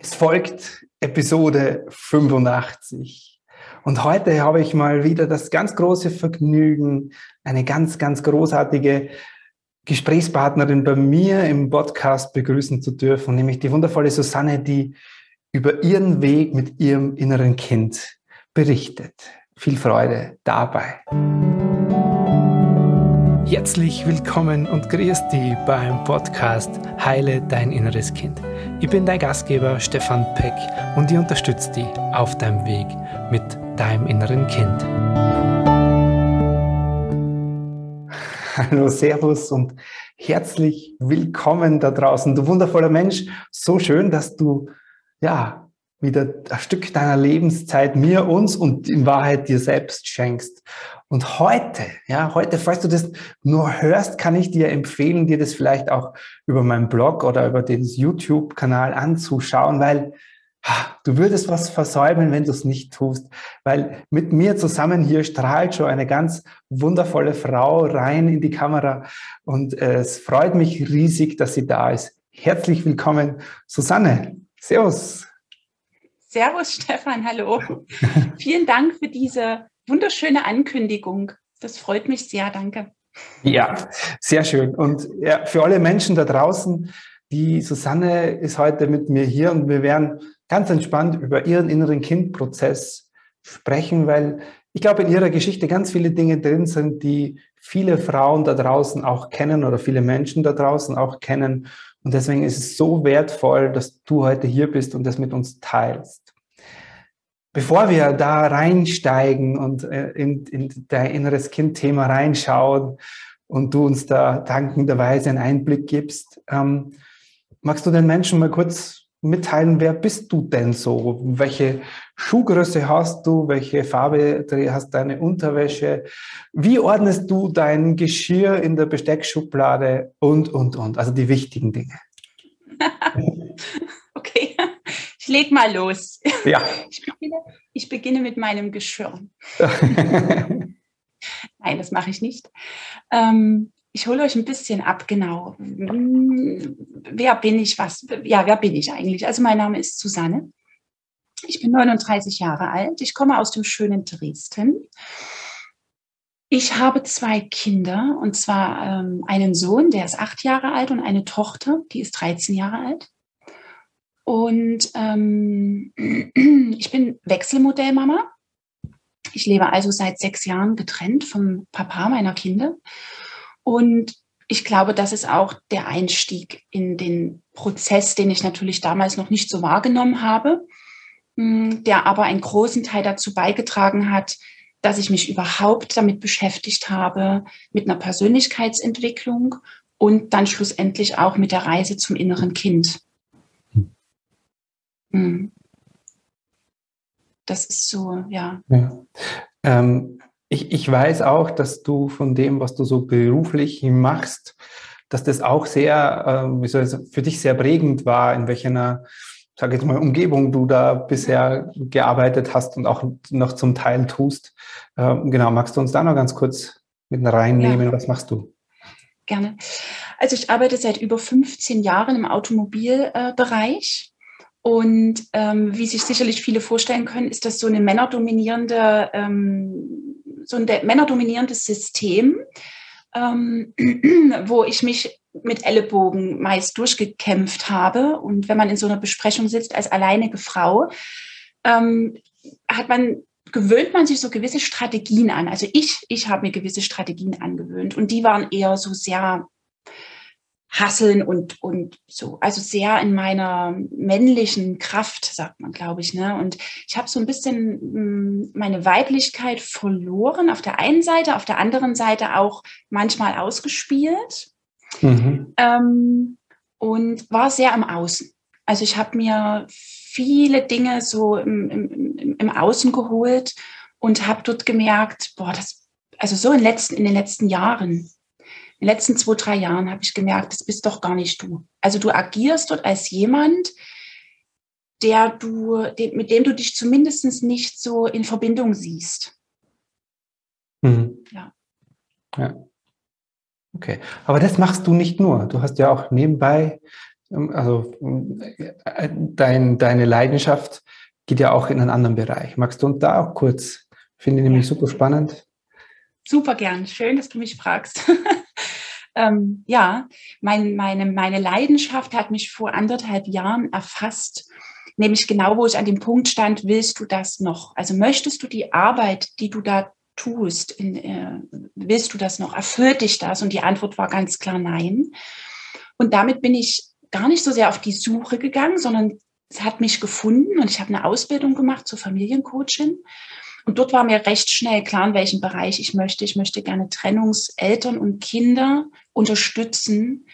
Es folgt Episode 85. Und heute habe ich mal wieder das ganz große Vergnügen, eine ganz, ganz großartige Gesprächspartnerin bei mir im Podcast begrüßen zu dürfen, nämlich die wundervolle Susanne, die über ihren Weg mit ihrem inneren Kind berichtet. Viel Freude dabei. Herzlich willkommen und grüß dich beim Podcast Heile dein inneres Kind. Ich bin dein Gastgeber Stefan Peck und ich unterstütze dich auf deinem Weg mit deinem inneren Kind. Hallo, Servus und herzlich willkommen da draußen, du wundervoller Mensch. So schön, dass du ja wieder ein Stück deiner Lebenszeit mir, uns und in Wahrheit dir selbst schenkst. Und heute, ja, heute, falls du das nur hörst, kann ich dir empfehlen, dir das vielleicht auch über meinen Blog oder über den YouTube-Kanal anzuschauen, weil du würdest was versäumen, wenn du es nicht tust, weil mit mir zusammen hier strahlt schon eine ganz wundervolle Frau rein in die Kamera und es freut mich riesig, dass sie da ist. Herzlich willkommen, Susanne. Servus. Servus, Stefan, hallo. Vielen Dank für diese wunderschöne Ankündigung. Das freut mich sehr, danke. Ja, sehr schön. Und ja, für alle Menschen da draußen, die Susanne ist heute mit mir hier und wir werden ganz entspannt über ihren inneren Kindprozess sprechen, weil ich glaube, in ihrer Geschichte ganz viele Dinge drin sind, die viele Frauen da draußen auch kennen oder viele Menschen da draußen auch kennen. Und deswegen ist es so wertvoll, dass du heute hier bist und das mit uns teilst. Bevor wir da reinsteigen und äh, in, in dein inneres Kind-Thema reinschauen und du uns da dankenderweise einen Einblick gibst, ähm, magst du den Menschen mal kurz mitteilen, wer bist du denn so? Welche Schuhgröße hast du? Welche Farbe hast deine Unterwäsche? Wie ordnest du dein Geschirr in der Besteckschublade? Und, und, und. Also die wichtigen Dinge. ich leg mal los. Ja. Ich beginne, ich beginne mit meinem Geschirr. Nein, das mache ich nicht. Ähm, ich hole euch ein bisschen ab, genau. Wer bin ich, was, ja, wer bin ich eigentlich? Also mein Name ist Susanne. Ich bin 39 Jahre alt. Ich komme aus dem schönen Dresden. Ich habe zwei Kinder, und zwar ähm, einen Sohn, der ist acht Jahre alt, und eine Tochter, die ist 13 Jahre alt. Und ähm, ich bin Wechselmodellmama. Ich lebe also seit sechs Jahren getrennt vom Papa meiner Kinder. Und ich glaube, das ist auch der Einstieg in den Prozess, den ich natürlich damals noch nicht so wahrgenommen habe, hm, der aber einen großen Teil dazu beigetragen hat, dass ich mich überhaupt damit beschäftigt habe, mit einer Persönlichkeitsentwicklung und dann schlussendlich auch mit der Reise zum inneren Kind. Hm. Das ist so, ja. ja. Ähm, ich, ich weiß auch, dass du von dem, was du so beruflich machst, dass das auch sehr, äh, wie soll ich sagen, für dich sehr prägend war, in welcher, sage ich jetzt mal, Umgebung du da bisher gearbeitet hast und auch noch zum Teil tust. Ähm, genau, magst du uns da noch ganz kurz mit reinnehmen? Ja. Was machst du? Gerne. Also ich arbeite seit über 15 Jahren im Automobilbereich. Und ähm, wie sich sicherlich viele vorstellen können, ist das so eine männerdominierende ähm, so ein männerdominierendes System, ähm, wo ich mich mit Ellenbogen meist durchgekämpft habe. Und wenn man in so einer Besprechung sitzt als alleinige Frau, ähm, hat man gewöhnt man sich so gewisse Strategien an. Also ich, ich habe mir gewisse Strategien angewöhnt und die waren eher so sehr hasseln und, und so, also sehr in meiner männlichen Kraft, sagt man, glaube ich. Ne? Und ich habe so ein bisschen hm, meine Weiblichkeit verloren auf der einen Seite, auf der anderen Seite auch manchmal ausgespielt mhm. ähm, und war sehr am Außen. Also ich habe mir viele Dinge so im, im, im Außen geholt und habe dort gemerkt, boah, das, also so in, letzten, in den letzten Jahren, in den letzten zwei, drei Jahren habe ich gemerkt, das bist doch gar nicht du. Also du agierst dort als jemand, der du, mit dem du dich zumindest nicht so in Verbindung siehst. Mhm. Ja. Ja. Okay. Aber das machst du nicht nur. Du hast ja auch nebenbei ähm, also äh, dein, deine Leidenschaft geht ja auch in einen anderen Bereich. Magst du uns da auch kurz? Finde ich nämlich super spannend. Super gern. Schön, dass du mich fragst. ähm, ja, mein, meine, meine Leidenschaft hat mich vor anderthalb Jahren erfasst, nämlich genau, wo ich an dem Punkt stand, willst du das noch? Also möchtest du die Arbeit, die du da tust, in, äh, willst du das noch? Erfüllt dich das? Und die Antwort war ganz klar nein. Und damit bin ich gar nicht so sehr auf die Suche gegangen, sondern es hat mich gefunden und ich habe eine Ausbildung gemacht zur Familiencoachin. Und dort war mir recht schnell klar, in welchem Bereich ich möchte. Ich möchte gerne Trennungseltern und Kinder unterstützen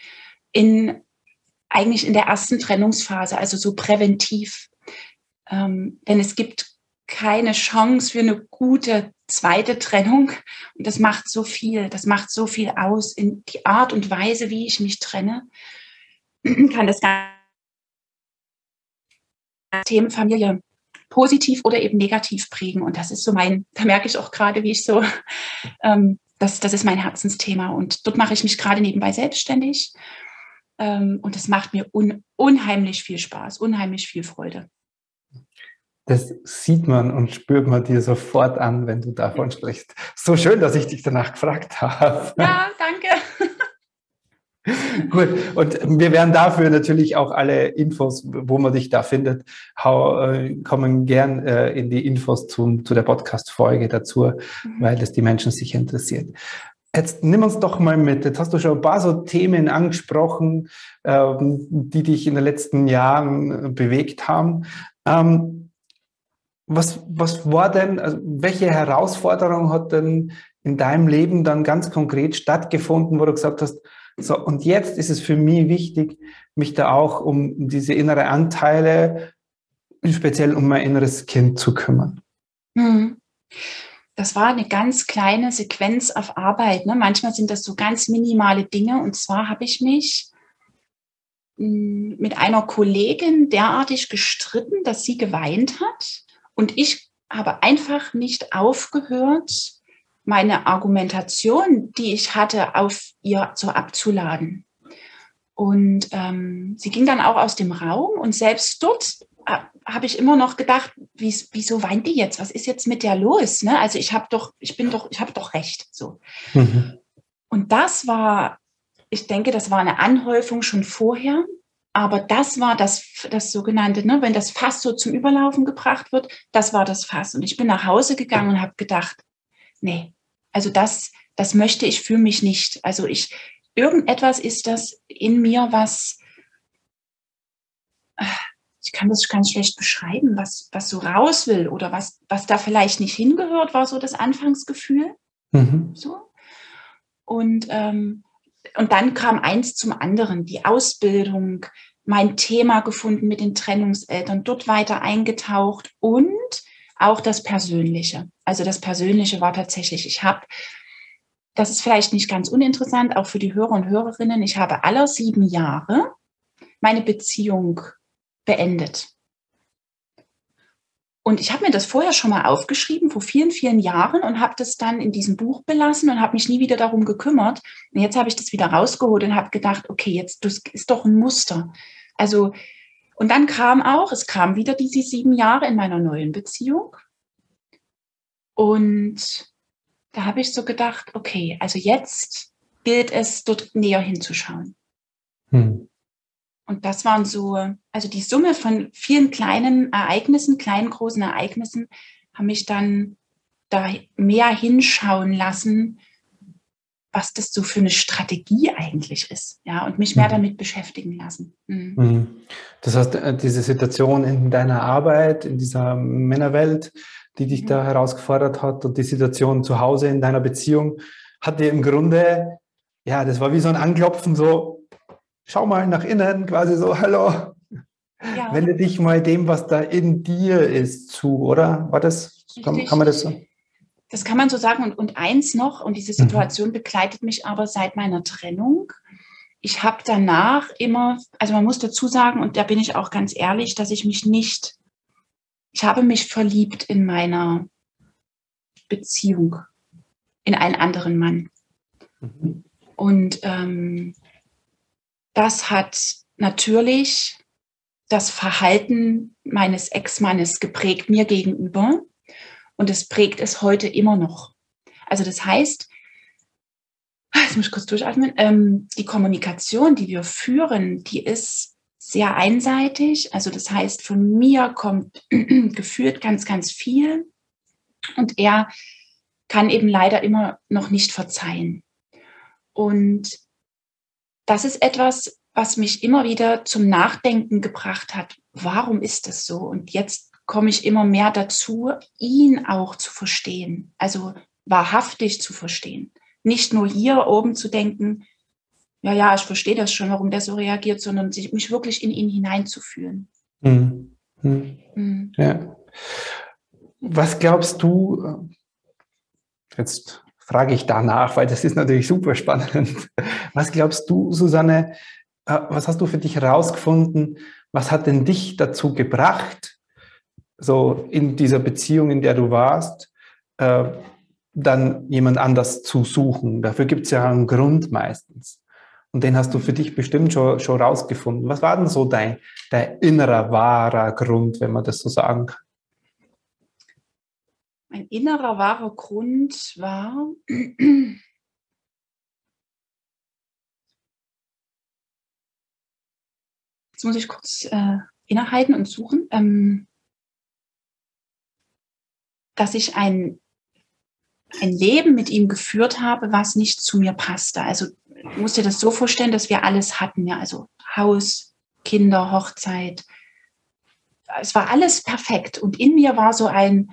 in eigentlich in der ersten Trennungsphase, also so präventiv. Ähm, denn es gibt keine Chance für eine gute zweite Trennung. Und das macht so viel, das macht so viel aus in die Art und Weise, wie ich mich trenne. Kann das Thema Familie positiv oder eben negativ prägen. Und das ist so mein, da merke ich auch gerade, wie ich so, ähm, das, das ist mein Herzensthema. Und dort mache ich mich gerade nebenbei selbstständig. Ähm, und das macht mir un, unheimlich viel Spaß, unheimlich viel Freude. Das sieht man und spürt man dir sofort an, wenn du davon sprichst. So schön, dass ich dich danach gefragt habe. Ja, danke. Gut, und wir werden dafür natürlich auch alle Infos, wo man dich da findet, äh, kommen gern äh, in die Infos zum, zu der Podcast-Folge dazu, mhm. weil das die Menschen sicher interessiert. Jetzt nimm uns doch mal mit. Jetzt hast du schon ein paar so Themen angesprochen, ähm, die dich in den letzten Jahren bewegt haben. Ähm, was, was war denn, also welche Herausforderung hat denn in deinem Leben dann ganz konkret stattgefunden, wo du gesagt hast, so, und jetzt ist es für mich wichtig, mich da auch um diese innere Anteile, speziell um mein inneres Kind zu kümmern. Hm. Das war eine ganz kleine Sequenz auf Arbeit. Ne? Manchmal sind das so ganz minimale Dinge. Und zwar habe ich mich hm, mit einer Kollegin derartig gestritten, dass sie geweint hat. Und ich habe einfach nicht aufgehört, meine Argumentation, die ich hatte, auf ihr so abzuladen. Und ähm, sie ging dann auch aus dem Raum und selbst dort äh, habe ich immer noch gedacht, wie, wieso weint die jetzt? Was ist jetzt mit der los? Ne? Also ich habe doch, ich bin doch, ich habe doch recht. So. Mhm. Und das war, ich denke, das war eine Anhäufung schon vorher. Aber das war das, das sogenannte, ne, wenn das Fass so zum Überlaufen gebracht wird, das war das Fass. Und ich bin nach Hause gegangen und habe gedacht, nee, also das, das möchte ich für mich nicht. Also ich, irgendetwas ist das in mir, was, ich kann das ganz schlecht beschreiben, was, was so raus will oder was, was da vielleicht nicht hingehört, war so das Anfangsgefühl. Mhm. So. Und, ähm, und dann kam eins zum anderen, die Ausbildung, mein Thema gefunden mit den Trennungseltern, dort weiter eingetaucht und auch das Persönliche. Also das Persönliche war tatsächlich, ich habe, das ist vielleicht nicht ganz uninteressant, auch für die Hörer und Hörerinnen, ich habe aller sieben Jahre meine Beziehung beendet. Und ich habe mir das vorher schon mal aufgeschrieben, vor vielen, vielen Jahren, und habe das dann in diesem Buch belassen und habe mich nie wieder darum gekümmert. Und jetzt habe ich das wieder rausgeholt und habe gedacht, okay, jetzt das ist doch ein Muster. Also und dann kam auch, es kam wieder diese sieben Jahre in meiner neuen Beziehung. Und da habe ich so gedacht, okay, also jetzt gilt es, dort näher hinzuschauen. Hm. Und das waren so, also die Summe von vielen kleinen Ereignissen, kleinen, großen Ereignissen, haben mich dann da mehr hinschauen lassen, was das so für eine Strategie eigentlich ist, ja, und mich mehr mhm. damit beschäftigen lassen. Mhm. mhm. Das heißt, äh, diese Situation in deiner Arbeit, in dieser Männerwelt, die dich mhm. da herausgefordert hat und die Situation zu Hause in deiner Beziehung, hat dir im Grunde, ja, das war wie so ein Anklopfen, so, schau mal nach innen, quasi so, hallo, ja. wende dich mal dem, was da in dir ist, zu, oder? War das, kann, kann man das so? Das kann man so sagen. Und, und eins noch, und diese mhm. Situation begleitet mich aber seit meiner Trennung. Ich habe danach immer, also man muss dazu sagen, und da bin ich auch ganz ehrlich, dass ich mich nicht, ich habe mich verliebt in meiner Beziehung, in einen anderen Mann. Mhm. Und ähm, das hat natürlich das Verhalten meines Ex-Mannes geprägt mir gegenüber und es prägt es heute immer noch. Also das heißt, jetzt muss ich kurz durchatmen, ähm, die Kommunikation, die wir führen, die ist sehr einseitig. Also das heißt, von mir kommt gefühlt ganz, ganz viel und er kann eben leider immer noch nicht verzeihen. Und das ist etwas, was mich immer wieder zum Nachdenken gebracht hat. Warum ist das so? Und jetzt komme ich immer mehr dazu, ihn auch zu verstehen, also wahrhaftig zu verstehen. Nicht nur hier oben zu denken, ja, ja, ich verstehe das schon, warum der so reagiert, sondern sich, mich wirklich in ihn hineinzufühlen. Mhm. Mhm. Ja. Was glaubst du, jetzt frage ich danach, weil das ist natürlich super spannend. Was glaubst du, Susanne, äh, was hast du für dich herausgefunden? Was hat denn dich dazu gebracht, so in dieser Beziehung, in der du warst, äh, dann jemand anders zu suchen? Dafür gibt es ja einen Grund meistens. Und den hast du für dich bestimmt schon, schon rausgefunden. Was war denn so dein, dein innerer, wahrer Grund, wenn man das so sagen kann? Mein innerer, wahrer Grund war, Jetzt muss ich kurz äh, innehalten und suchen, ähm, dass ich ein, ein Leben mit ihm geführt habe, was nicht zu mir passte. Also musst dir das so vorstellen, dass wir alles hatten, ja, also Haus, Kinder, Hochzeit. Es war alles perfekt. Und in mir war so ein,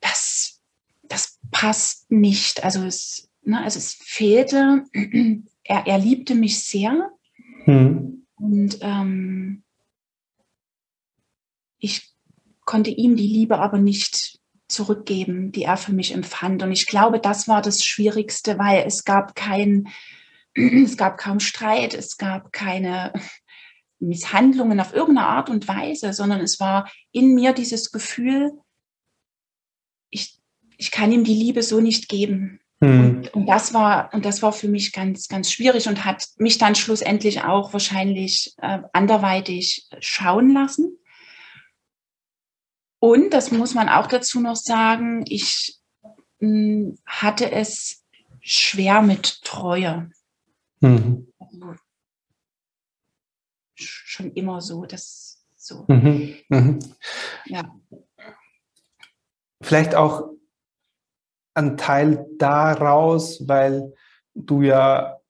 das, das passt nicht. Also es, ne, also es fehlte, er, er liebte mich sehr. Hm. Und ähm, ich konnte ihm die Liebe aber nicht zurückgeben, die er für mich empfand. Und ich glaube, das war das Schwierigste, weil es gab kein, es gab kaum Streit, es gab keine Misshandlungen auf irgendeine Art und Weise, sondern es war in mir dieses Gefühl, ich, ich kann ihm die Liebe so nicht geben. Mhm. Und, und, das war, und das war für mich ganz, ganz schwierig und hat mich dann schlussendlich auch wahrscheinlich äh, anderweitig schauen lassen. Und das muss man auch dazu noch sagen, ich mh, hm, hatte es schwer mit Treue. Mhm. Also, schon immer so, das so. Mhm. Mhm. Ja. Vielleicht auch ein Teil daraus, weil du ja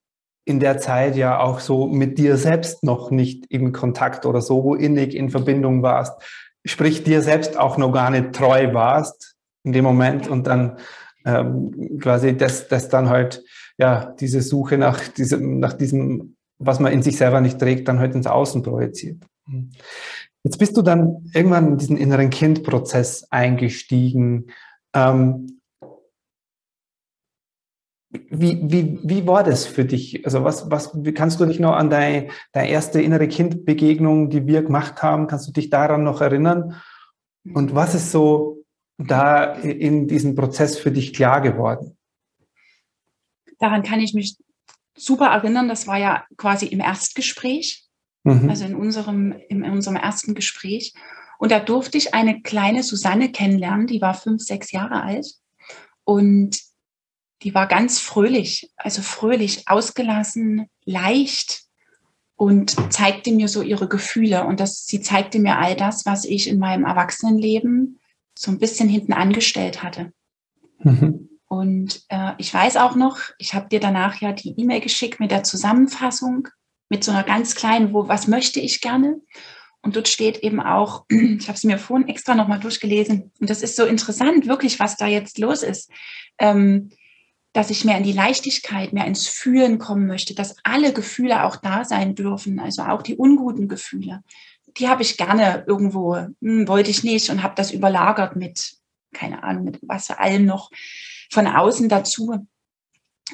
in der Zeit ja auch so mit dir selbst noch nicht in Kontakt oder so innig in Verbindung warst, sprich dir selbst auch noch gar nicht treu warst in dem Moment und dann ähm, quasi das, das dann halt, ja, diese Suche nach diesem, nach diesem, was man in sich selber nicht trägt, dann halt ins Außen projiziert. Jetzt bist du dann irgendwann in diesen inneren Kindprozess eingestiegen. Ähm, wie, wie, wie war das für dich? Also was, was, wie kannst du dich noch an deine, deine erste innere Kindbegegnung, die wir gemacht haben, kannst du dich daran noch erinnern? Und was ist so da in diesem Prozess für dich klar geworden? Daran kann ich mich super erinnern. Das war ja quasi im Erstgespräch, mhm. also in unserem, in unserem ersten Gespräch. Und da durfte ich eine kleine Susanne kennenlernen, die war fünf, sechs Jahre alt. Und die war ganz fröhlich, also fröhlich, ausgelassen, leicht und zeigte mir so ihre Gefühle. Und das, sie zeigte mir all das, was ich in meinem Erwachsenenleben so ein bisschen hinten angestellt hatte. Mhm. Und äh, ich weiß auch noch, ich habe dir danach ja die E-Mail geschickt mit der Zusammenfassung, mit so einer ganz kleinen, wo, was möchte ich gerne? Und dort steht eben auch, ich habe es mir vorhin extra nochmal durchgelesen, und das ist so interessant, wirklich, was da jetzt los ist. Ähm, dass ich mehr in die Leichtigkeit, mehr ins Fühlen kommen möchte, dass alle Gefühle auch da sein dürfen, also auch die unguten Gefühle. Die habe ich gerne irgendwo, hm, wollte ich nicht und habe das überlagert mit, keine Ahnung, mit was allem noch von außen dazu.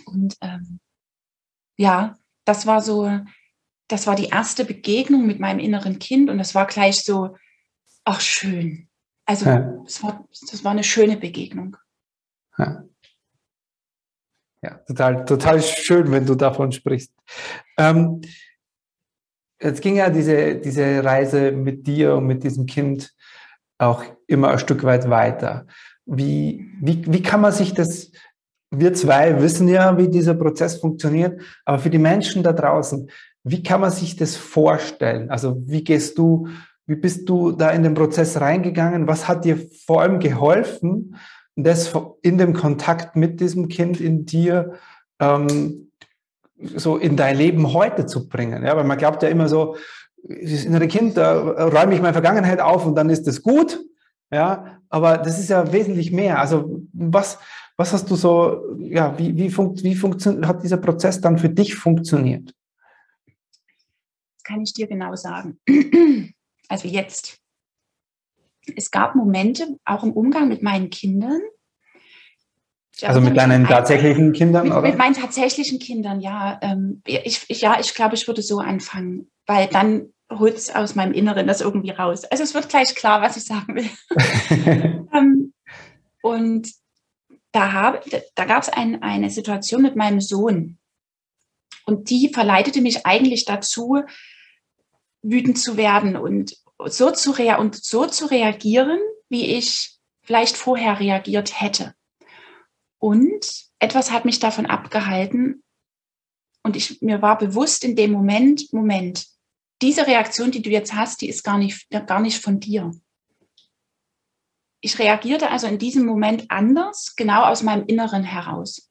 Und ähm, ja, das war so, das war die erste Begegnung mit meinem inneren Kind und das war gleich so, ach schön. Also ja. das, war, das war eine schöne Begegnung. Ja. Ja, total, total schön, wenn du davon sprichst. Ähm, jetzt ging ja diese, diese Reise mit dir und mit diesem Kind auch immer ein Stück weit weiter. Wie, wie, wie kann man sich das, wir zwei wissen ja, wie dieser Prozess funktioniert, aber für die Menschen da draußen, wie kann man sich das vorstellen? Also wie gehst du, wie bist du da in den Prozess reingegangen? Was hat dir vor allem geholfen, das in dem Kontakt mit diesem Kind in dir ähm, so in dein Leben heute zu bringen? Ja, weil man glaubt ja immer so, das innere Kind, da räume ich meine Vergangenheit auf und dann ist das gut. Ja, aber das ist ja wesentlich mehr. Also was, was hast du so, ja, wie, wie, funkt, wie funktioniert, hat dieser Prozess dann für dich funktioniert? Das kann ich dir genau sagen. Also jetzt. Es gab Momente, auch im Umgang mit meinen Kindern. Also mit deinen tatsächlichen Kindern? Mit, mit, meinen tatsächlichen Kindern, ja. Ähm, ich, ich, ja, ich glaube, ich würde so anfangen, weil dann holt es aus meinem Inneren das irgendwie raus. Also es wird gleich klar, was ich sagen will. ähm, und da, da gab es ein, eine Situation mit meinem Sohn. Und die verleitete mich eigentlich dazu, wütend zu werden und so zu, rea und so zu reagieren, wie ich vielleicht vorher reagiert hätte. Und etwas hat mich davon abgehalten. Und ich, mir war bewusst in dem Moment, Moment, diese Reaktion, die du jetzt hast, die ist gar nicht, gar nicht von dir. Ich reagierte also in diesem Moment anders, genau aus meinem Inneren heraus.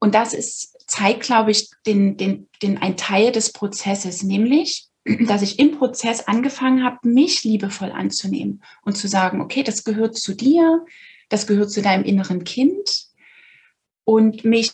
Und das ist, zeigt, glaube ich, den, den, den, ein Teil des Prozesses, nämlich, dass ich im Prozess angefangen habe, mich liebevoll anzunehmen und zu sagen, okay, das gehört zu dir, das gehört zu deinem inneren Kind und mich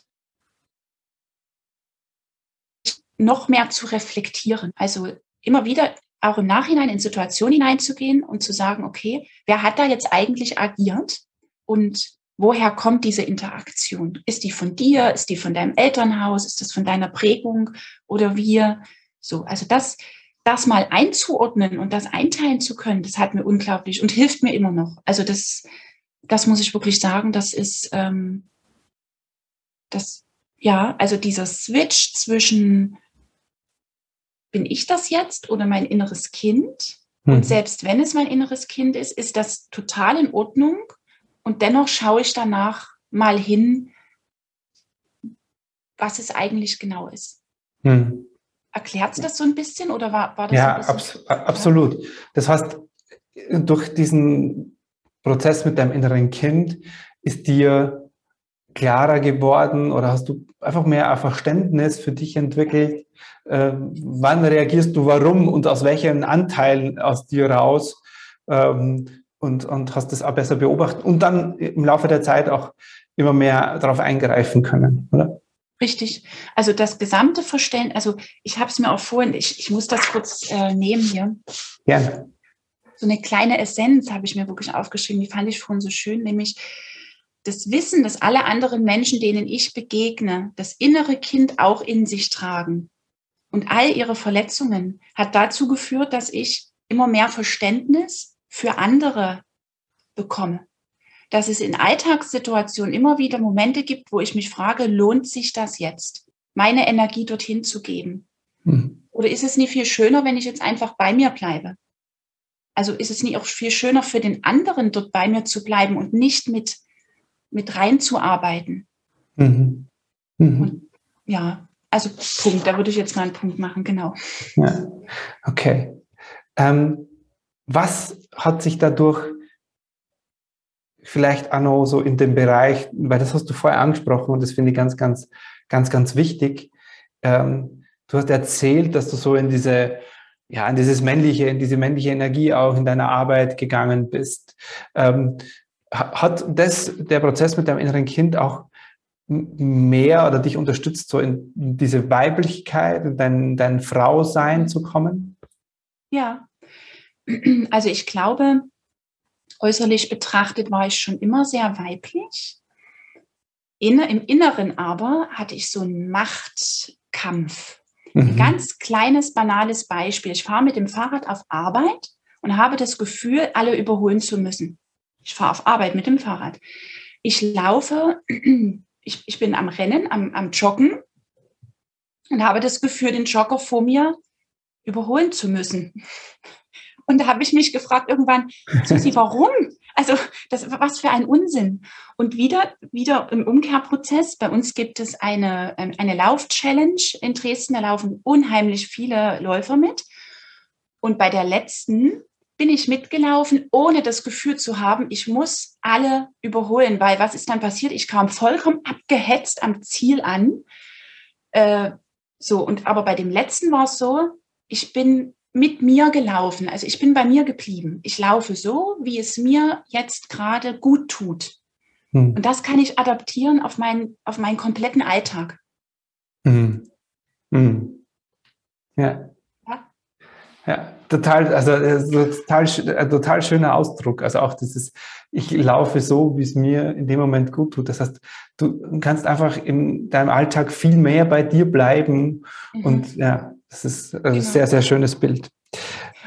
noch mehr zu reflektieren. Also immer wieder auch im Nachhinein in Situationen hineinzugehen und zu sagen, okay, wer hat da jetzt eigentlich agiert und woher kommt diese Interaktion? Ist die von dir? Ist die von deinem Elternhaus? Ist das von deiner Prägung oder wir? So, also das, das mal einzuordnen und das einteilen zu können, das hat mir unglaublich und hilft mir immer noch. Also das, das muss ich wirklich sagen, das ist, ähm, das, ja, also dieser Switch zwischen bin ich das jetzt oder mein inneres Kind? Und hm. selbst wenn es mein inneres Kind ist, ist das total in Ordnung. Und dennoch schaue ich danach mal hin, was es eigentlich genau ist. Hm. Erklärt es das so ein bisschen oder war, war das? Ja, abs absolut. Das heißt, durch diesen Prozess mit deinem inneren Kind ist dir klarer geworden oder hast du einfach mehr ein Verständnis für dich entwickelt, äh, wann reagierst du warum und aus welchen Anteilen aus dir raus ähm, und, und hast das auch besser beobachtet und dann im Laufe der Zeit auch immer mehr darauf eingreifen können, oder? Richtig. Also das gesamte Verständnis, also ich habe es mir auch vorhin, ich, ich muss das kurz äh, nehmen hier. Gerne. So eine kleine Essenz habe ich mir wirklich aufgeschrieben, die fand ich vorhin so schön, nämlich das Wissen, dass alle anderen Menschen, denen ich begegne, das innere Kind auch in sich tragen und all ihre Verletzungen hat dazu geführt, dass ich immer mehr Verständnis für andere bekomme. Dass es in Alltagssituationen immer wieder Momente gibt, wo ich mich frage, lohnt sich das jetzt, meine Energie dorthin zu geben? Hm. Oder ist es nicht viel schöner, wenn ich jetzt einfach bei mir bleibe? Also ist es nicht auch viel schöner für den anderen, dort bei mir zu bleiben und nicht mit, mit reinzuarbeiten? Mhm. Mhm. Und, ja, also Punkt, da würde ich jetzt mal einen Punkt machen, genau. Ja, okay. Ähm, was hat sich dadurch vielleicht auch noch so in dem Bereich, weil das hast du vorher angesprochen und das finde ich ganz, ganz, ganz, ganz wichtig. Ähm, du hast erzählt, dass du so in diese, ja, in dieses männliche, in diese männliche Energie auch in deiner Arbeit gegangen bist. Ähm, hat das, der Prozess mit deinem inneren Kind auch mehr oder dich unterstützt, so in diese Weiblichkeit, in dein, dein Frausein zu kommen? Ja, also ich glaube, äußerlich betrachtet war ich schon immer sehr weiblich. In, Im Inneren aber hatte ich so einen Machtkampf. Mhm. Ein ganz kleines, banales Beispiel. Ich fahre mit dem Fahrrad auf Arbeit und habe das Gefühl, alle überholen zu müssen. Ich fahre auf Arbeit mit dem Fahrrad. Ich laufe ich, ich bin am Rennen, am, am Joggen und habe das Gefühl, den Jogger vor mir überholen zu müssen. Und da habe ich mich gefragt irgendwann, Susi, warum? Also das was für ein Unsinn. Und wieder, wieder im Umkehrprozess. Bei uns gibt es eine, ähm, eine Lauf-Challenge in Dresden. Da laufen unheimlich viele Läufer mit. Und bei der letzten bin ich mitgelaufen, ohne das Gefühl zu haben, ich muss alle überholen, weil was ist dann passiert? Ich kam vollkommen abgehetzt am Ziel an. Äh, so, und aber bei dem letzten war es so, ich bin mit mir gelaufen. Also ich bin bei mir geblieben. Ich laufe so, wie es mir jetzt gerade gut tut. Hm. Und das kann ich adaptieren auf meinen, auf meinen kompletten Alltag. Hm. Hm. Ja. ja. Ja, total, also total, ein total schöner Ausdruck. Also auch dieses, ich laufe so, wie es mir in dem Moment gut tut. Das heißt, du kannst einfach in deinem Alltag viel mehr bei dir bleiben mhm. und ja, das ist ein genau. sehr, sehr schönes Bild.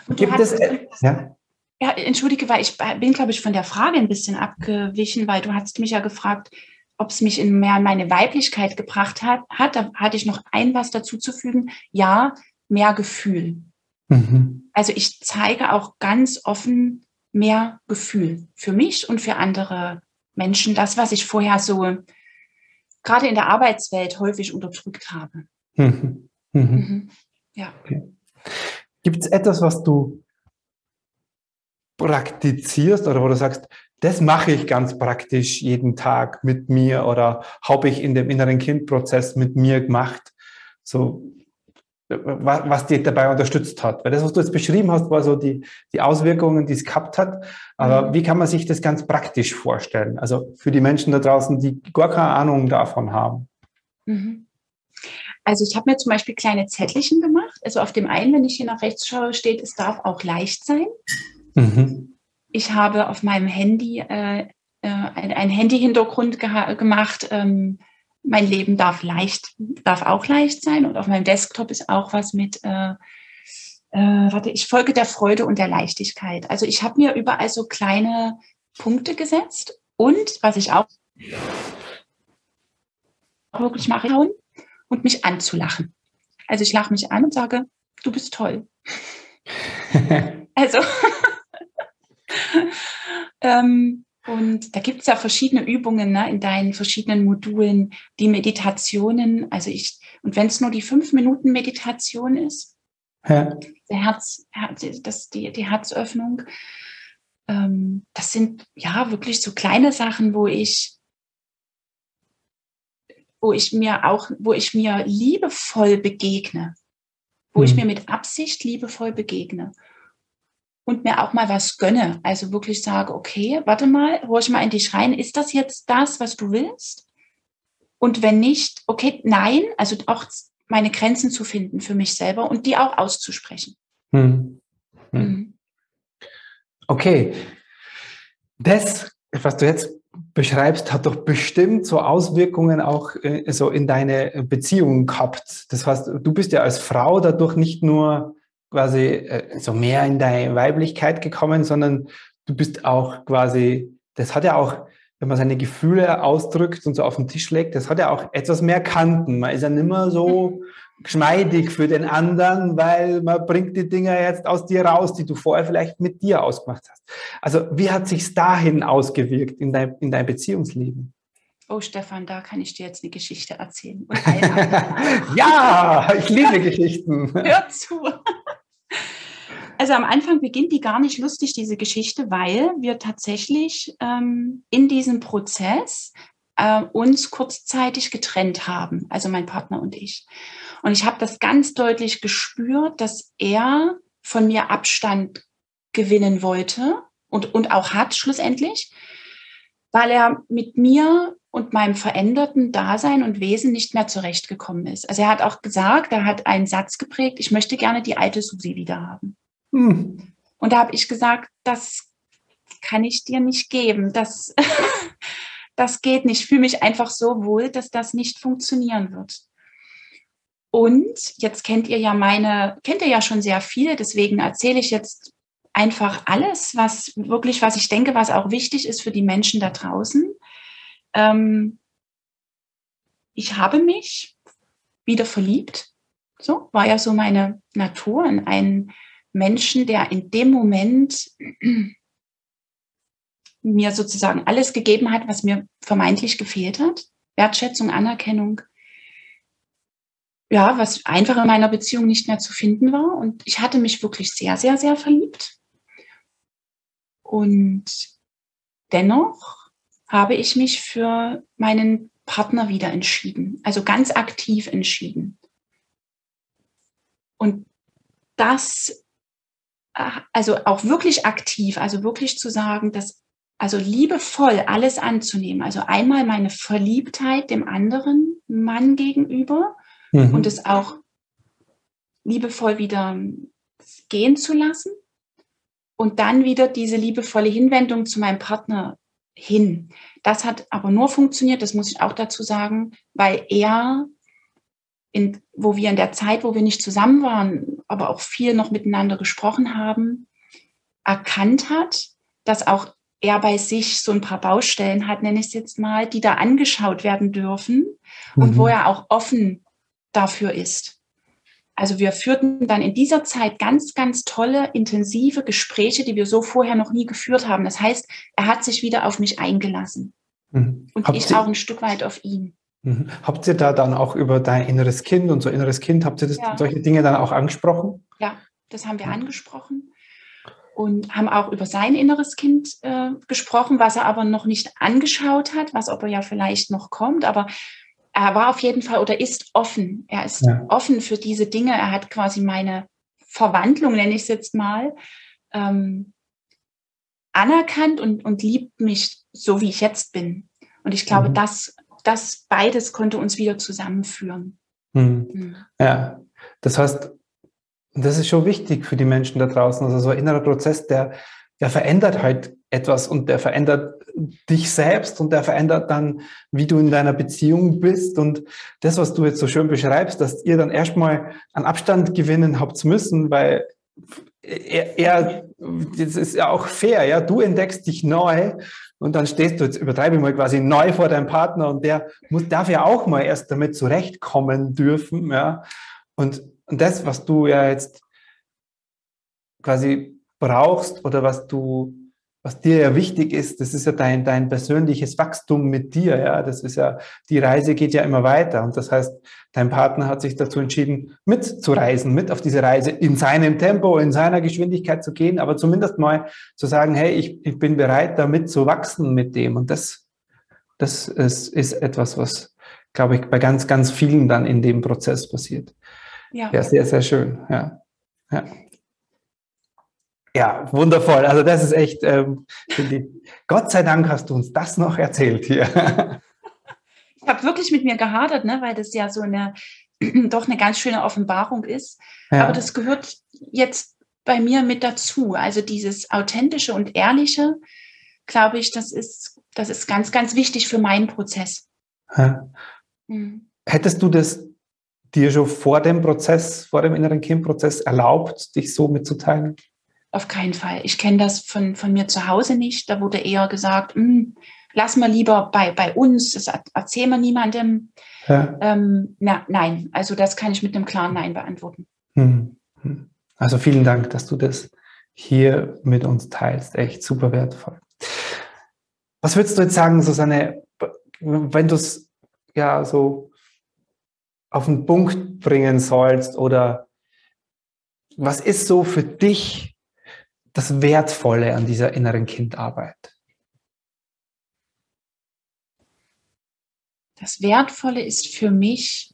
Gibt es, ja? Ja, entschuldige, weil ich bin, glaube ich, von der Frage ein bisschen abgewichen, weil du hast mich ja gefragt, ob es mich in mehr meine Weiblichkeit gebracht hat. hat. Da hatte ich noch ein was dazu zu fügen. Ja, mehr Gefühl. Mhm. Also ich zeige auch ganz offen mehr Gefühl für mich und für andere Menschen. Das, was ich vorher so gerade in der Arbeitswelt häufig unterdrückt habe. Mhm. Mhm. Ja. Okay. Gibt es etwas, was du praktizierst oder wo du sagst, das mache ich ganz praktisch jeden Tag mit mir oder habe ich in dem inneren Kindprozess mit mir gemacht? So, was, was dir dabei unterstützt hat. Weil das, was du jetzt beschrieben hast, war so die, die Auswirkungen, die es gehabt hat. Aber mhm. wie kann man sich das ganz praktisch vorstellen? Also für die Menschen da draußen, die gar keine Ahnung davon haben. Mhm. Also ich habe mir zum Beispiel kleine Zettelchen gemacht. Also auf dem einen, wenn ich hier nach rechts schaue, steht, es darf auch leicht sein. Mhm. Ich habe auf meinem Handy äh, äh, einen Handy-Hintergrund gemacht. Ähm, mein Leben darf leicht, darf auch leicht sein. Und auf meinem Desktop ist auch was mit, äh, äh, warte, ich folge der Freude und der Leichtigkeit. Also ich habe mir überall so kleine Punkte gesetzt. Und was ich auch wirklich mache, und mich anzulachen. Also ich lache mich an und sage, du bist toll. also, ähm, und da gibt es ja verschiedene Übungen ne, in deinen verschiedenen Modulen, die Meditationen. Also ich, und wenn es nur die fünf Minuten Meditation ist, ja. der Herz, das, die, die Herzöffnung, ähm, das sind ja wirklich so kleine Sachen, wo ich wo ich mir auch, wo ich mir liebevoll begegne, wo mhm. ich hm. mir mit Absicht liebevoll begegne und mir auch mal was gönne. Also wirklich sage, okay, warte mal, hol ich mal in dich rein. Ist das jetzt das, was du willst? Und wenn nicht, okay, nein, also auch meine Grenzen zu finden für mich selber und die auch auszusprechen. Mhm. Mhm. Okay. Das, was du jetzt beschreibst, hat doch bestimmt so Auswirkungen auch äh, so in deine Beziehungen gehabt. Das heißt, du bist ja als Frau dadurch nicht nur quasi äh, so mehr in deine Weiblichkeit gekommen, sondern du bist auch quasi, das hat ja auch, wenn man seine Gefühle ausdrückt und so auf den Tisch legt, das hat ja auch etwas mehr Kanten. Man ist ja nicht mehr so geschmeidig für den anderen, weil man bringt die Dinge jetzt aus dir raus, die du vorher vielleicht mit dir ausgemacht hast. Also wie hat sich's dahin ausgewirkt in dein, in dein Beziehungsleben? Oh, Stefan, da kann ich dir jetzt eine Geschichte erzählen. ja, ich liebe Geschichten. Hör zu. Also am Anfang beginnt die gar nicht lustig, diese Geschichte, weil wir tatsächlich ähm, in diesem Prozess äh, uns kurzzeitig getrennt haben, also mein Partner und ich. Und ich habe das ganz deutlich gespürt, dass er von mir Abstand gewinnen wollte und, und auch hat schlussendlich, weil er mit mir und meinem veränderten Dasein und Wesen nicht mehr zurechtgekommen ist. Also er hat auch gesagt, er hat einen Satz geprägt, ich möchte gerne die alte Susi wieder haben. Hm. Und da habe ich gesagt, das kann ich dir nicht geben. Das, das geht nicht. Ich fühle mich einfach so wohl, dass das nicht funktionieren wird. Und jetzt kennt ihr ja meine, kennt ihr ja schon sehr viel, deswegen erzähle ich jetzt einfach alles, was wirklich, was ich denke, was auch wichtig ist für die Menschen da draußen. Ähm, ich habe mich wieder verliebt So war ja so meine Natur und ein Menschen, der in dem Moment mir sozusagen alles gegeben hat, was mir vermeintlich gefehlt hat. Wertschätzung, Anerkennung. Ja, was einfach in meiner Beziehung nicht mehr zu finden war. Und ich hatte mich wirklich sehr, sehr, sehr verliebt. Und dennoch habe ich mich für meinen Partner wieder entschieden, also ganz aktiv entschieden. Und das, also auch wirklich aktiv, also wirklich zu sagen, dass, also liebevoll alles anzunehmen, also einmal meine Verliebtheit dem anderen Mann gegenüber mhm. und es auch liebevoll wieder gehen zu lassen und dann wieder diese liebevolle Hinwendung zu meinem Partner hin. Das hat aber nur funktioniert, das muss ich auch dazu sagen, weil er, in, wo wir in der Zeit, wo wir nicht zusammen waren, aber auch viel noch miteinander gesprochen haben, erkannt hat, dass auch er bei sich so ein paar Baustellen hat, nenne ich es jetzt mal, die da angeschaut werden dürfen mhm. und wo mhm. er auch offen dafür ist. Also wir führten dann in dieser Zeit ganz, ganz tolle, intensive Gespräche, die wir so vorher noch nie geführt haben. Das heißt, er hat sich wieder auf mich eingelassen. Mhm. Und habt ich auch ein Stück weit auf ihn. Mhm. Habt ihr da dann auch über dein inneres Kind und so inneres Kind, habt ihr das, ja. solche Dinge dann auch angesprochen? Ja, das haben wir angesprochen und haben auch über sein inneres Kind äh, gesprochen, was er aber noch nicht angeschaut hat, was aber ja vielleicht noch kommt. Aber er war auf jeden Fall oder ist offen. Er ist ja. offen für diese Dinge. Er hat quasi meine Verwandlung, nenne ich es jetzt mal, ähm, anerkannt und, und liebt mich so, wie ich jetzt bin. Und ich glaube, mhm. das, das beides konnte uns wieder zusammenführen. Mhm. Mhm. Ja, das heißt, das ist schon wichtig für die Menschen da draußen. Also so ein innerer Prozess, der, der verändert halt etwas und der verändert dich selbst und der verändert dann, wie du in deiner Beziehung bist. Und das, was du jetzt so schön beschreibst, dass ihr dann erstmal an Abstand gewinnen habt müssen, weil er, er, das ist ja auch fair, ja, du entdeckst dich neu und dann stehst du, jetzt übertreibe ich mal quasi neu vor deinem Partner und der muss, darf ja auch mal erst damit zurechtkommen dürfen, ja. Und, und das, was du ja jetzt quasi brauchst oder was du was dir ja wichtig ist, das ist ja dein, dein persönliches Wachstum mit dir, ja. Das ist ja, die Reise geht ja immer weiter. Und das heißt, dein Partner hat sich dazu entschieden, mitzureisen, mit auf diese Reise in seinem Tempo, in seiner Geschwindigkeit zu gehen, aber zumindest mal zu sagen, hey, ich, ich bin bereit, damit zu wachsen mit dem. Und das, das ist, ist etwas, was, glaube ich, bei ganz, ganz vielen dann in dem Prozess passiert. Ja, ja sehr, sehr schön. Ja. ja. Ja, wundervoll. Also das ist echt, ähm, Gott sei Dank hast du uns das noch erzählt hier. Ich habe wirklich mit mir gehadert, ne, weil das ja so eine doch eine ganz schöne Offenbarung ist. Ja. Aber das gehört jetzt bei mir mit dazu. Also dieses authentische und ehrliche, glaube ich, das ist, das ist ganz, ganz wichtig für meinen Prozess. Ja. Mhm. Hättest du das dir schon vor dem Prozess, vor dem inneren Kindprozess erlaubt, dich so mitzuteilen? Auf keinen Fall. Ich kenne das von, von mir zu Hause nicht. Da wurde eher gesagt, hm, lass mal lieber bei, bei uns, das erzählen wir niemandem. Ja. Ähm, na, nein, also das kann ich mit einem klaren Nein beantworten. Hm, hm. Also vielen Dank, dass du das hier mit uns teilst. Echt super wertvoll. Was würdest du jetzt sagen, Susanne, wenn du es ja so auf den Punkt bringen sollst oder was ist so für dich das Wertvolle an dieser inneren Kindarbeit? Das Wertvolle ist für mich,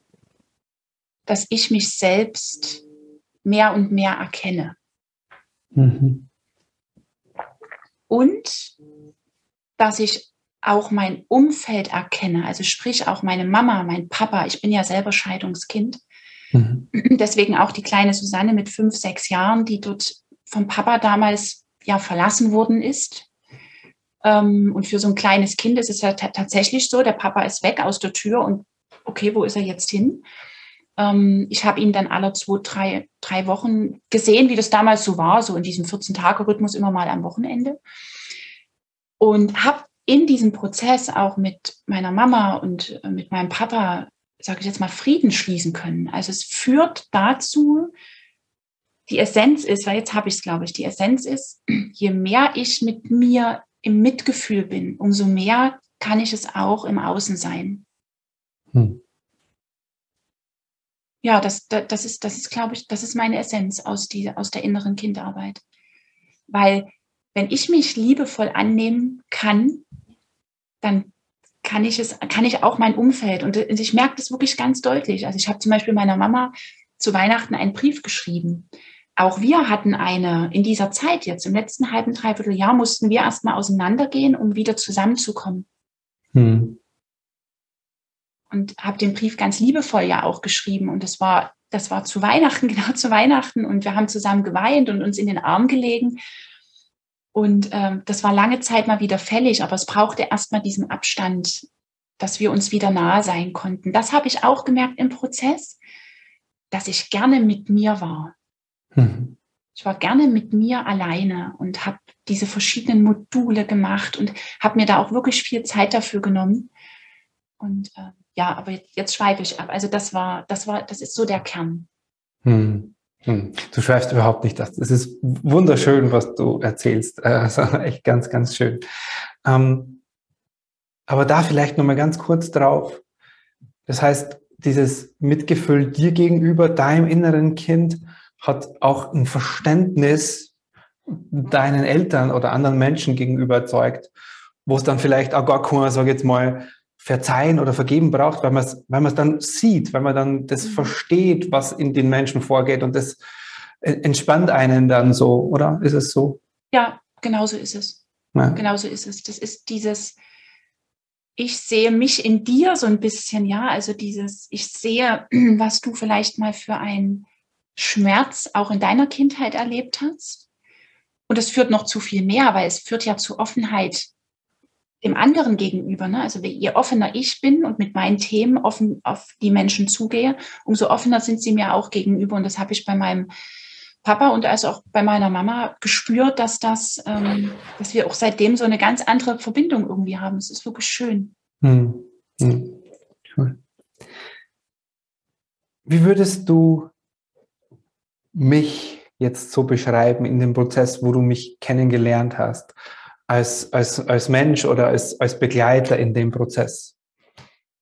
dass ich mich selbst mehr und mehr erkenne. Mhm. Und dass ich auch mein Umfeld erkenne, also sprich auch meine Mama, mein Papa, ich bin ja selber Scheidungskind. Mhm. Deswegen auch die kleine Susanne mit fünf, sechs Jahren, die dort vom Papa damals ja verlassen worden ist. Ähm, und für so ein kleines Kind ist es ja tatsächlich so, der Papa ist weg aus der Tür und okay, wo ist er jetzt hin? Ähm, ich habe ihn dann alle zwei, drei, drei Wochen gesehen, wie das damals so war, so in diesem 14-Tage-Rhythmus immer mal am Wochenende. Und habe in diesem Prozess auch mit meiner Mama und äh, mit meinem Papa sage ich jetzt mal, Frieden schließen können. Also es führt dazu, die Essenz ist, weil jetzt habe ich es, glaube ich, die Essenz ist, je mehr ich mit mir im Mitgefühl bin, umso mehr kann ich es auch im Außen sein. Hm. Ja, das, das, das, ist, das ist, glaube ich, das ist meine Essenz aus, die, aus der inneren Kindarbeit. Weil wenn ich mich liebevoll annehmen kann, dann kann ich es, kann ich auch mein Umfeld. Und ich merke das wirklich ganz deutlich. Also ich habe zum Beispiel meiner Mama zu Weihnachten einen Brief geschrieben. Auch wir hatten eine, in dieser Zeit jetzt, im letzten halben, dreiviertel Jahr, mussten wir erstmal auseinandergehen, um wieder zusammenzukommen. Hm. Und habe den Brief ganz liebevoll ja auch geschrieben. Und das war, das war zu Weihnachten, genau zu Weihnachten. Und wir haben zusammen geweint und uns in den Arm gelegen. Und ähm, das war lange Zeit mal wieder fällig, aber es brauchte erstmal diesen Abstand, dass wir uns wieder nahe sein konnten. Das habe ich auch gemerkt im Prozess, dass ich gerne mit mir war. Mhm. Ich war gerne mit mir alleine und habe diese verschiedenen Module gemacht und habe mir da auch wirklich viel Zeit dafür genommen. Und äh, ja, aber jetzt, jetzt schweife ich ab. Also das war, das war, das ist so der Kern. Hm. Hm. Du schweifst überhaupt nicht. Das ist wunderschön, was du erzählst. Also echt ganz, ganz schön. Ähm, aber da vielleicht nochmal ganz kurz drauf. Das heißt, dieses Mitgefühl dir gegenüber, deinem inneren Kind, hat auch ein Verständnis deinen Eltern oder anderen Menschen gegenüber erzeugt, wo es dann vielleicht auch gar keiner, sag ich jetzt mal, verzeihen oder vergeben braucht, weil man es weil man es dann sieht, weil man dann das mhm. versteht, was in den Menschen vorgeht und das entspannt einen dann so, oder? Ist es so? Ja, genau so ist es. Ja. Genau so ist es. Das ist dieses, ich sehe mich in dir so ein bisschen, ja, also dieses, ich sehe, was du vielleicht mal für einen Schmerz auch in deiner Kindheit erlebt hast. Und es führt noch zu viel mehr, weil es führt ja zu Offenheit dem anderen gegenüber. Ne? Also je offener ich bin und mit meinen Themen offen auf die Menschen zugehe, umso offener sind sie mir auch gegenüber. Und das habe ich bei meinem Papa und also auch bei meiner Mama gespürt, dass das, ähm, dass wir auch seitdem so eine ganz andere Verbindung irgendwie haben. Es ist wirklich schön. Hm. Hm. Cool. Wie würdest du mich jetzt so beschreiben in dem Prozess, wo du mich kennengelernt hast? als, als, als Mensch oder als, als Begleiter in dem Prozess?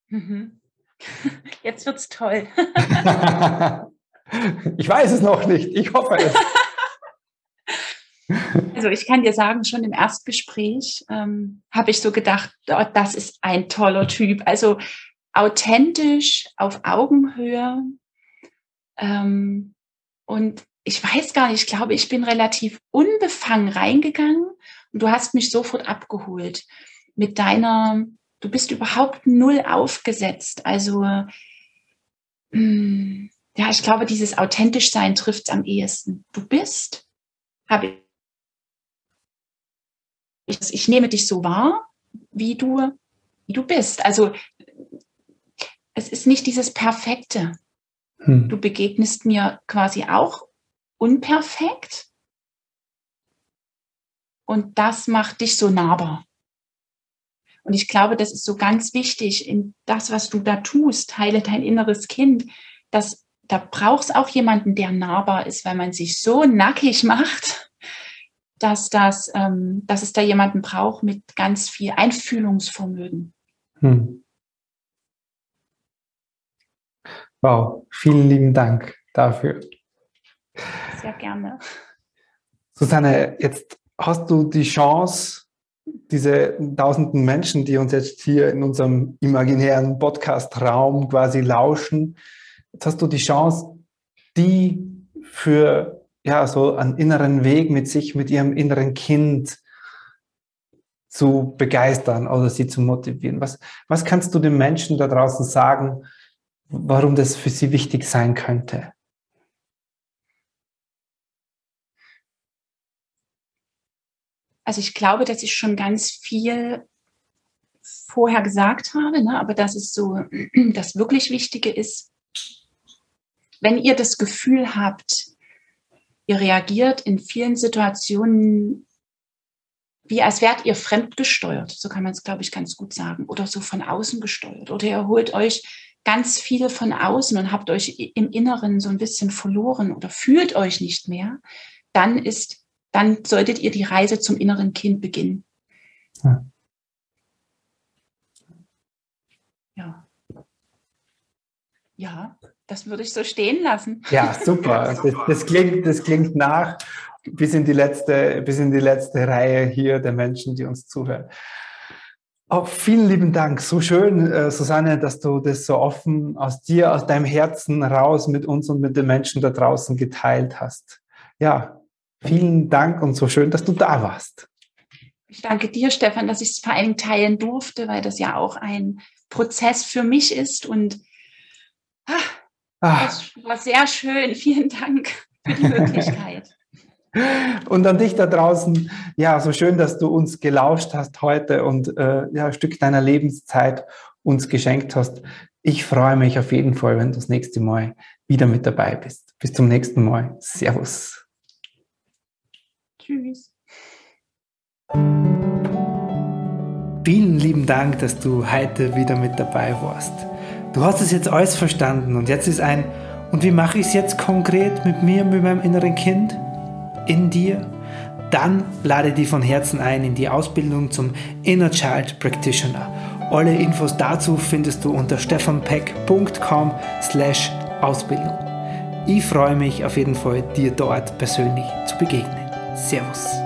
Mhm. Jetzt wird's toll. ich weiß es noch nicht. Ich hoffe es. Also ich kann dir sagen, schon im Erstgespräch ähm, habe ich so gedacht, oh, das ist ein toller Typ. Also authentisch, auf Augenhöhe. Ähm, und ich weiß gar nicht, ich glaube, ich bin relativ unbefangen reingegangen und du hast mich sofort abgeholt mit deiner, du bist überhaupt null aufgesetzt. Also, mm, ja, ich glaube, dieses authentisch sein trifft es am ehesten. Du bist, habe ich, ich nehme dich so wahr, wie du, wie du bist. Also, es ist nicht dieses Perfekte. Hm. Du begegnest mir quasi auch unperfekt, und das macht dich so nahbar. Und ich glaube, das ist so ganz wichtig in das, was du da tust, heile dein inneres Kind, dass da brauchst auch jemanden, der nahbar ist, weil man sich so nackig macht, dass, das, ähm, dass es da jemanden braucht mit ganz viel Einfühlungsvermögen. Hm. Wow, vielen lieben Dank dafür. Sehr gerne. Susanne, jetzt hast du die Chance, diese tausenden Menschen, die uns jetzt hier in unserem imaginären Podcast-Raum quasi lauschen, jetzt hast du die Chance, die für ja so einen inneren Weg mit sich, mit ihrem inneren Kind zu begeistern oder sie zu motivieren. Was, was kannst du den Menschen da draußen sagen, warum das für sie wichtig sein könnte? also ich glaube, dass ich schon ganz viel vorher gesagt habe, ne? aber dass es so das wirklich Wichtige ist, wenn ihr das Gefühl habt, ihr reagiert in vielen Situationen wie als wärt ihr fremdgesteuert, so kann man es, glaube ich, ganz gut sagen, oder so von außen gesteuert, oder ihr holt euch ganz viel von außen und habt euch im Inneren so ein bisschen verloren oder fühlt euch nicht mehr, dann ist, dann solltet ihr die Reise zum inneren Kind beginnen. Ja. Ja. Ja, das würde ich so stehen lassen. Ja, super. Das, das, klingt, das klingt nach bis in die letzte, bis in die letzte Reihe hier der Menschen, die uns zuhören. Oh, vielen lieben Dank. So schön, äh, Susanne, dass du das so offen aus dir, aus deinem Herzen raus mit uns und mit den Menschen da draußen geteilt hast. Ja, vielen Dank und so schön, dass du da warst. Ich danke dir, Stefan, dass ich es vor allem teilen durfte, weil das ja auch ein Prozess für mich ist und ah, ah. das war sehr schön. Vielen Dank für die Möglichkeit. Und an dich da draußen, ja, so schön, dass du uns gelauscht hast heute und äh, ja, ein Stück deiner Lebenszeit uns geschenkt hast. Ich freue mich auf jeden Fall, wenn du das nächste Mal wieder mit dabei bist. Bis zum nächsten Mal. Servus. Tschüss. Vielen lieben Dank, dass du heute wieder mit dabei warst. Du hast es jetzt alles verstanden und jetzt ist ein, und wie mache ich es jetzt konkret mit mir, mit meinem inneren Kind? In dir, dann lade dich von Herzen ein in die Ausbildung zum Inner Child Practitioner. Alle Infos dazu findest du unter stefanpeck.com slash Ausbildung. Ich freue mich auf jeden Fall, dir dort persönlich zu begegnen. Servus.